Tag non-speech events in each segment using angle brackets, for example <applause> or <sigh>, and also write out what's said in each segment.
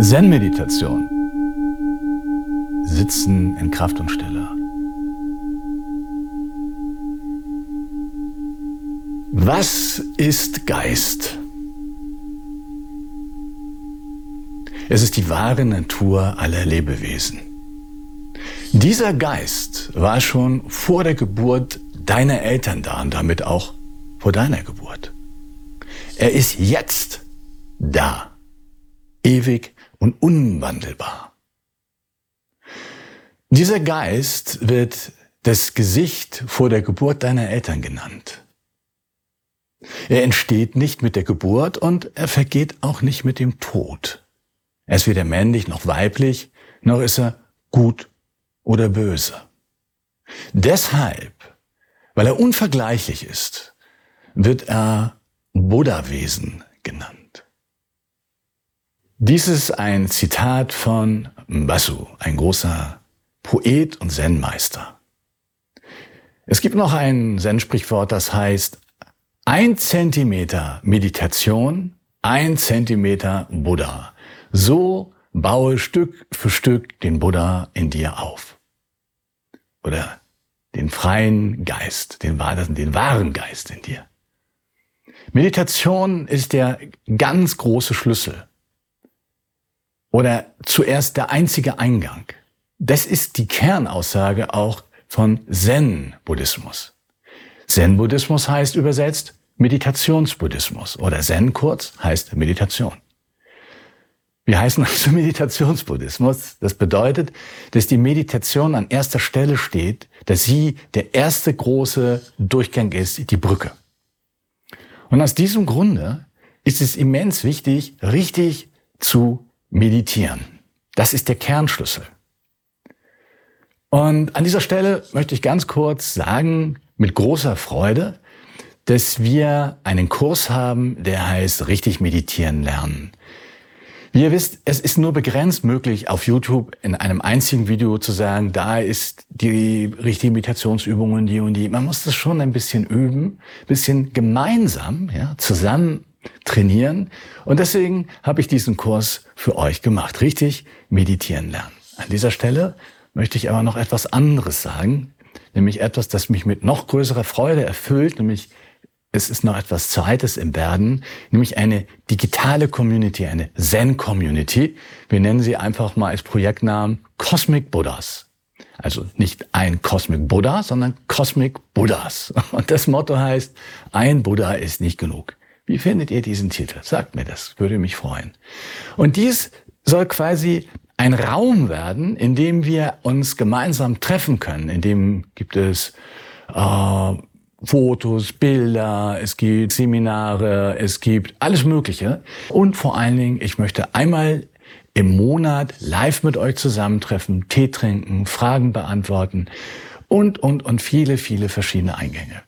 Zen-Meditation. Sitzen in Kraft und Stille. Was ist Geist? Es ist die wahre Natur aller Lebewesen. Dieser Geist war schon vor der Geburt deiner Eltern da und damit auch vor deiner Geburt. Er ist jetzt da, ewig und unwandelbar. Dieser Geist wird das Gesicht vor der Geburt deiner Eltern genannt. Er entsteht nicht mit der Geburt und er vergeht auch nicht mit dem Tod. Er ist weder männlich noch weiblich, noch ist er gut oder böse. Deshalb, weil er unvergleichlich ist, wird er Buddha-Wesen genannt. Dies ist ein Zitat von Mbasu, ein großer Poet und Zen-Meister. Es gibt noch ein Zen-Sprichwort, das heißt, ein Zentimeter Meditation, ein Zentimeter Buddha. So baue Stück für Stück den Buddha in dir auf. Oder den freien Geist, den, den wahren Geist in dir. Meditation ist der ganz große Schlüssel. Oder zuerst der einzige Eingang. Das ist die Kernaussage auch von Zen-Buddhismus. Zen-Buddhismus heißt übersetzt Meditationsbuddhismus oder Zen kurz heißt Meditation. Wir heißen also <laughs> Meditationsbuddhismus. Das bedeutet, dass die Meditation an erster Stelle steht, dass sie der erste große Durchgang ist, die Brücke. Und aus diesem Grunde ist es immens wichtig, richtig zu meditieren. Das ist der Kernschlüssel. Und an dieser Stelle möchte ich ganz kurz sagen, mit großer Freude, dass wir einen Kurs haben, der heißt richtig meditieren lernen. Wie ihr wisst, es ist nur begrenzt möglich, auf YouTube in einem einzigen Video zu sagen, da ist die richtige Meditationsübung und die und die. Man muss das schon ein bisschen üben, bisschen gemeinsam, ja, zusammen trainieren. Und deswegen habe ich diesen Kurs für euch gemacht. Richtig meditieren lernen. An dieser Stelle möchte ich aber noch etwas anderes sagen, nämlich etwas, das mich mit noch größerer Freude erfüllt, nämlich es ist noch etwas Zweites im Werden, nämlich eine digitale Community, eine Zen-Community. Wir nennen sie einfach mal als Projektnamen Cosmic Buddhas. Also nicht ein Cosmic Buddha, sondern Cosmic Buddhas. Und das Motto heißt, ein Buddha ist nicht genug. Wie findet ihr diesen Titel? Sagt mir das, würde mich freuen. Und dies soll quasi ein Raum werden, in dem wir uns gemeinsam treffen können. In dem gibt es äh, Fotos, Bilder, es gibt Seminare, es gibt alles Mögliche. Und vor allen Dingen, ich möchte einmal im Monat live mit euch zusammentreffen, Tee trinken, Fragen beantworten und, und, und viele, viele verschiedene Eingänge.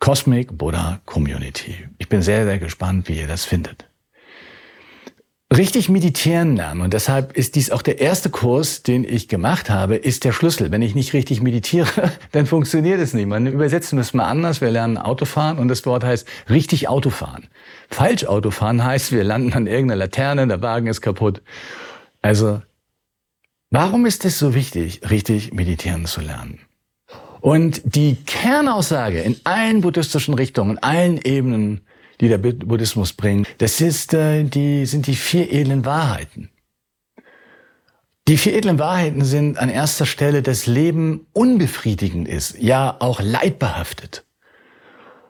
Cosmic Buddha Community. Ich bin sehr, sehr gespannt, wie ihr das findet richtig meditieren lernen. Und deshalb ist dies auch der erste Kurs, den ich gemacht habe, ist der Schlüssel. Wenn ich nicht richtig meditiere, <laughs> dann funktioniert es nicht. Man übersetzen es mal anders. Wir lernen Autofahren und das Wort heißt richtig Autofahren. Falsch Autofahren heißt, wir landen an irgendeiner Laterne, der Wagen ist kaputt. Also, warum ist es so wichtig, richtig meditieren zu lernen? Und die Kernaussage in allen buddhistischen Richtungen, in allen Ebenen die der Buddhismus bringt. Das ist, äh, die, sind die vier edlen Wahrheiten. Die vier edlen Wahrheiten sind an erster Stelle, dass Leben unbefriedigend ist, ja auch leidbehaftet.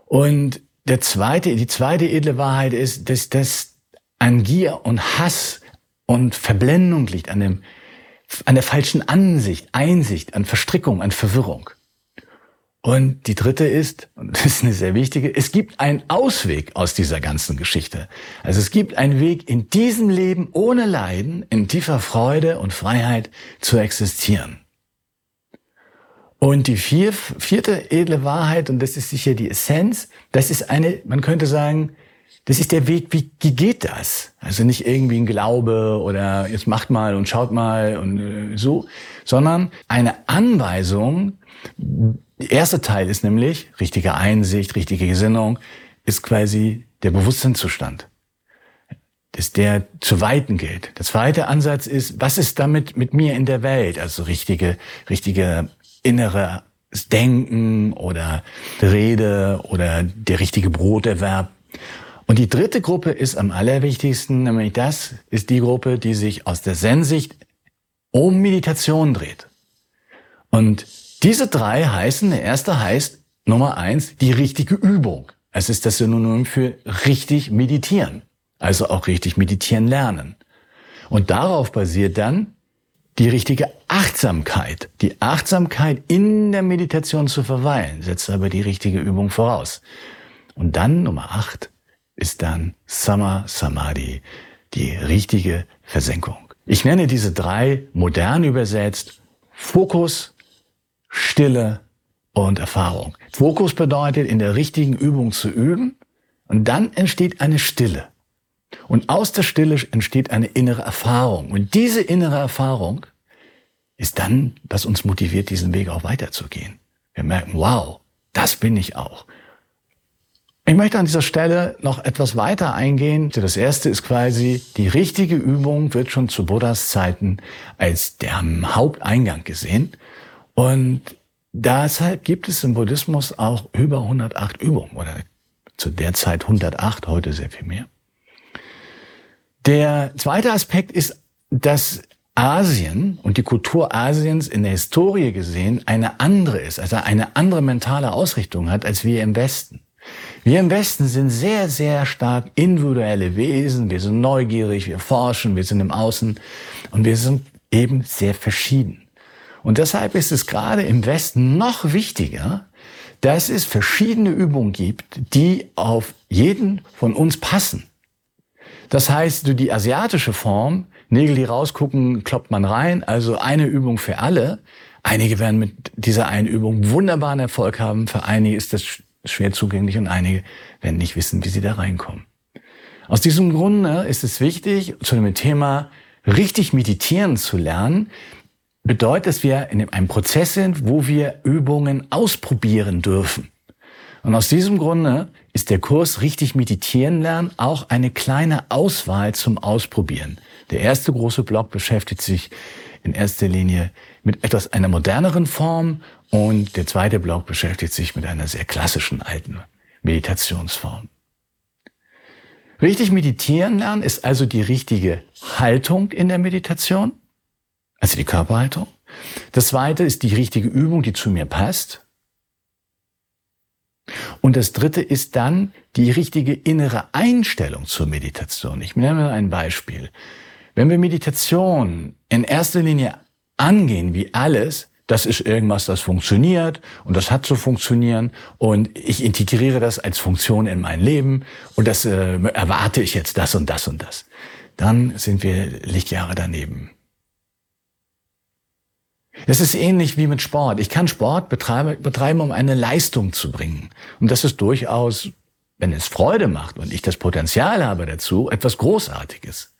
Und der zweite, die zweite edle Wahrheit ist, dass das an Gier und Hass und Verblendung liegt, an, dem, an der falschen Ansicht, Einsicht, an Verstrickung, an Verwirrung. Und die dritte ist, und das ist eine sehr wichtige, es gibt einen Ausweg aus dieser ganzen Geschichte. Also es gibt einen Weg, in diesem Leben ohne Leiden, in tiefer Freude und Freiheit zu existieren. Und die vier, vierte edle Wahrheit, und das ist sicher die Essenz, das ist eine, man könnte sagen, das ist der Weg, wie, wie geht das? Also nicht irgendwie ein Glaube oder jetzt macht mal und schaut mal und äh, so, sondern eine Anweisung. Der erste Teil ist nämlich richtige Einsicht, richtige Gesinnung, ist quasi der Bewusstseinszustand dass der zu weiten gilt. Der zweite Ansatz ist, was ist damit mit mir in der Welt? Also richtige, richtige innere Denken oder Rede oder der richtige Broterwerb. Und die dritte Gruppe ist am allerwichtigsten, nämlich das ist die Gruppe, die sich aus der Zen-Sicht um Meditation dreht. Und diese drei heißen, der erste heißt Nummer eins, die richtige Übung. Es ist das Synonym für richtig meditieren also auch richtig meditieren lernen. Und darauf basiert dann die richtige Achtsamkeit. Die Achtsamkeit in der Meditation zu verweilen, setzt aber die richtige Übung voraus. Und dann Nummer acht ist dann Sama Samadhi, die richtige Versenkung. Ich nenne diese drei modern übersetzt Fokus, Stille und Erfahrung. Fokus bedeutet, in der richtigen Übung zu üben und dann entsteht eine Stille. Und aus der Stille entsteht eine innere Erfahrung. Und diese innere Erfahrung ist dann, was uns motiviert, diesen Weg auch weiterzugehen. Wir merken, wow, das bin ich auch. Ich möchte an dieser Stelle noch etwas weiter eingehen. Das erste ist quasi, die richtige Übung wird schon zu Buddhas Zeiten als der Haupteingang gesehen. Und deshalb gibt es im Buddhismus auch über 108 Übungen oder zu der Zeit 108, heute sehr viel mehr. Der zweite Aspekt ist, dass Asien und die Kultur Asiens in der Historie gesehen eine andere ist, also eine andere mentale Ausrichtung hat als wir im Westen. Wir im Westen sind sehr, sehr stark individuelle Wesen. Wir sind neugierig, wir forschen, wir sind im Außen und wir sind eben sehr verschieden. Und deshalb ist es gerade im Westen noch wichtiger, dass es verschiedene Übungen gibt, die auf jeden von uns passen. Das heißt, die asiatische Form, Nägel, die rausgucken, kloppt man rein, also eine Übung für alle. Einige werden mit dieser einen Übung wunderbaren Erfolg haben, für einige ist das schwer zugänglich und einige werden nicht wissen, wie sie da reinkommen. Aus diesem Grunde ist es wichtig, zu dem Thema richtig meditieren zu lernen, bedeutet, dass wir in einem Prozess sind, wo wir Übungen ausprobieren dürfen. Und aus diesem Grunde ist der Kurs richtig meditieren lernen auch eine kleine Auswahl zum Ausprobieren. Der erste große Block beschäftigt sich in erster Linie mit etwas einer moderneren Form und der zweite Block beschäftigt sich mit einer sehr klassischen alten Meditationsform. Richtig meditieren lernen ist also die richtige Haltung in der Meditation, also die Körperhaltung. Das zweite ist die richtige Übung, die zu mir passt. Und das dritte ist dann die richtige innere Einstellung zur Meditation. Ich nenne ein Beispiel. Wenn wir Meditation in erster Linie angehen wie alles, das ist irgendwas, das funktioniert und das hat zu funktionieren und ich integriere das als Funktion in mein Leben und das äh, erwarte ich jetzt das und das und das. Dann sind wir Lichtjahre daneben. Es ist ähnlich wie mit Sport. Ich kann Sport betreiben, um eine Leistung zu bringen. Und das ist durchaus, wenn es Freude macht und ich das Potenzial habe dazu, etwas Großartiges.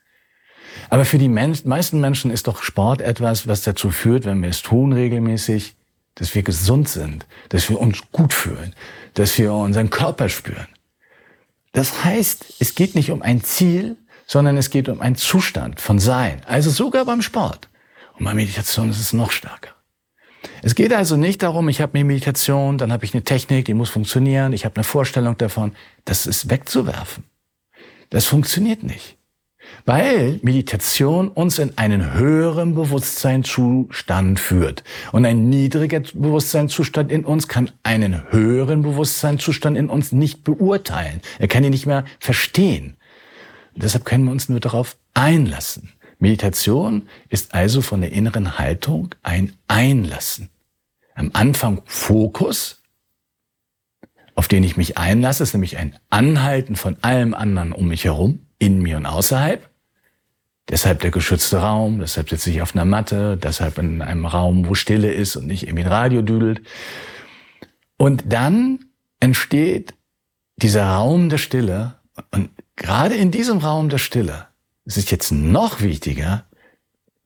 Aber für die meisten Menschen ist doch Sport etwas, was dazu führt, wenn wir es tun regelmäßig, dass wir gesund sind, dass wir uns gut fühlen, dass wir unseren Körper spüren. Das heißt, es geht nicht um ein Ziel, sondern es geht um einen Zustand von Sein. Also sogar beim Sport. Und bei Meditation ist es noch stärker. Es geht also nicht darum, ich habe eine Meditation, dann habe ich eine Technik, die muss funktionieren, ich habe eine Vorstellung davon. Das ist wegzuwerfen. Das funktioniert nicht. Weil Meditation uns in einen höheren Bewusstseinszustand führt. Und ein niedriger Bewusstseinszustand in uns kann einen höheren Bewusstseinszustand in uns nicht beurteilen. Er kann ihn nicht mehr verstehen. Und deshalb können wir uns nur darauf einlassen. Meditation ist also von der inneren Haltung ein Einlassen. Am Anfang Fokus, auf den ich mich einlasse, ist nämlich ein Anhalten von allem anderen um mich herum, in mir und außerhalb. Deshalb der geschützte Raum, deshalb sitze ich auf einer Matte, deshalb in einem Raum, wo Stille ist und nicht irgendwie ein Radio düdelt. Und dann entsteht dieser Raum der Stille und gerade in diesem Raum der Stille ist es jetzt noch wichtiger,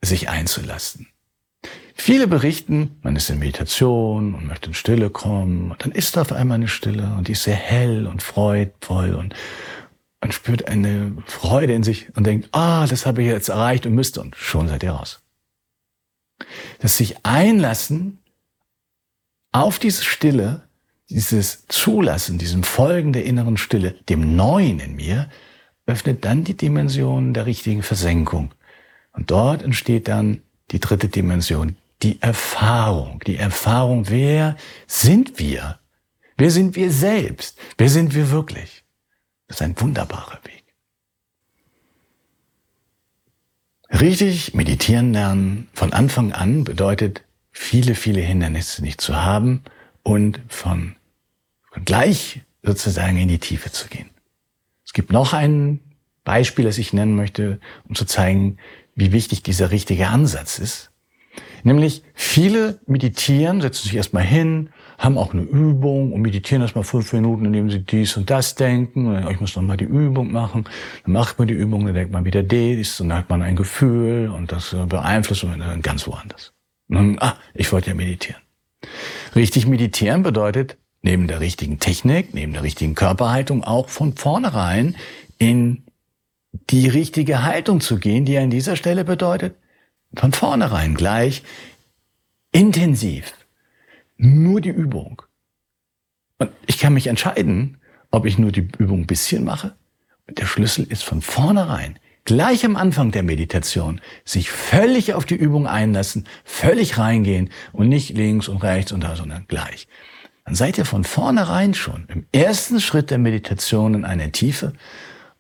sich einzulassen. Viele berichten, man ist in Meditation und möchte in Stille kommen und dann ist auf einmal eine Stille und die ist sehr hell und freudvoll und man spürt eine Freude in sich und denkt, ah, das habe ich jetzt erreicht und müsste und schon seid ihr raus. Das sich einlassen auf diese Stille, dieses Zulassen, diesem Folgen der inneren Stille, dem Neuen in mir, öffnet dann die Dimension der richtigen Versenkung. Und dort entsteht dann die dritte Dimension, die Erfahrung. Die Erfahrung, wer sind wir? Wer sind wir selbst? Wer sind wir wirklich? Das ist ein wunderbarer Weg. Richtig meditieren lernen von Anfang an bedeutet, viele, viele Hindernisse nicht zu haben und von, von gleich sozusagen in die Tiefe zu gehen. Es gibt noch ein Beispiel, das ich nennen möchte, um zu zeigen, wie wichtig dieser richtige Ansatz ist. Nämlich viele meditieren, setzen sich erstmal hin, haben auch eine Übung und meditieren erstmal fünf Minuten, indem sie dies und das denken. Und ich muss noch mal die Übung machen. Dann macht man die Übung, dann denkt man wieder dies und dann hat man ein Gefühl und das beeinflusst man dann ganz woanders. Und dann, ah, ich wollte ja meditieren. Richtig meditieren bedeutet, neben der richtigen Technik, neben der richtigen Körperhaltung auch von vornherein in die richtige Haltung zu gehen, die an dieser Stelle bedeutet, von vornherein gleich intensiv. Nur die Übung. Und ich kann mich entscheiden, ob ich nur die Übung ein bisschen mache. Und der Schlüssel ist von vornherein, gleich am Anfang der Meditation, sich völlig auf die Übung einlassen, völlig reingehen und nicht links und rechts und da, sondern gleich. Dann seid ihr von vornherein schon im ersten Schritt der Meditation in einer Tiefe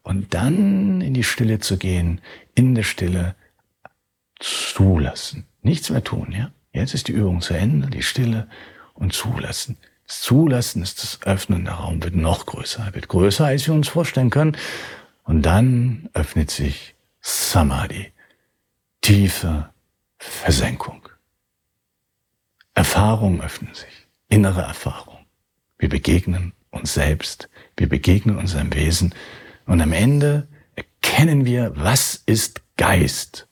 und dann in die Stille zu gehen, in der Stille zulassen. Nichts mehr tun, ja? Jetzt ist die Übung zu Ende, die Stille und zulassen. Das Zulassen ist das Öffnen, der Raum wird noch größer, wird größer, als wir uns vorstellen können. Und dann öffnet sich Samadhi, tiefe Versenkung. Erfahrungen öffnen sich, innere Erfahrung. Wir begegnen uns selbst, wir begegnen unserem Wesen und am Ende erkennen wir, was ist Geist.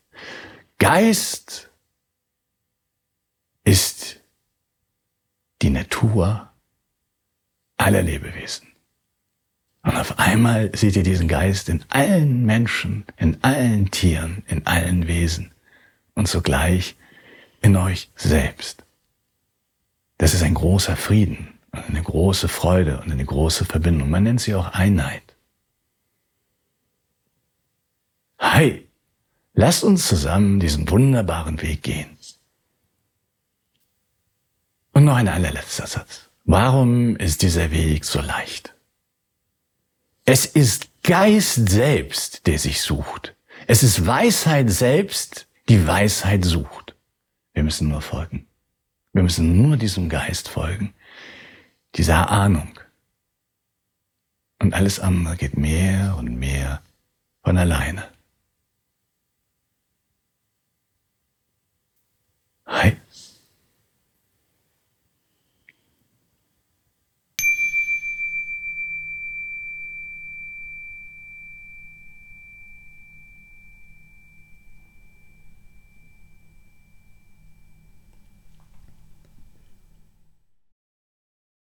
Geist ist die Natur aller Lebewesen. Und auf einmal seht ihr diesen Geist in allen Menschen, in allen Tieren, in allen Wesen und zugleich in euch selbst. Das ist ein großer Frieden eine große Freude und eine große Verbindung. Man nennt sie auch Einheit. Hi, Lasst uns zusammen diesen wunderbaren Weg gehen. Und noch ein allerletzter Satz. Warum ist dieser Weg so leicht? Es ist Geist selbst, der sich sucht. Es ist Weisheit selbst, die Weisheit sucht. Wir müssen nur folgen. Wir müssen nur diesem Geist folgen, dieser Ahnung. Und alles andere geht mehr und mehr von alleine.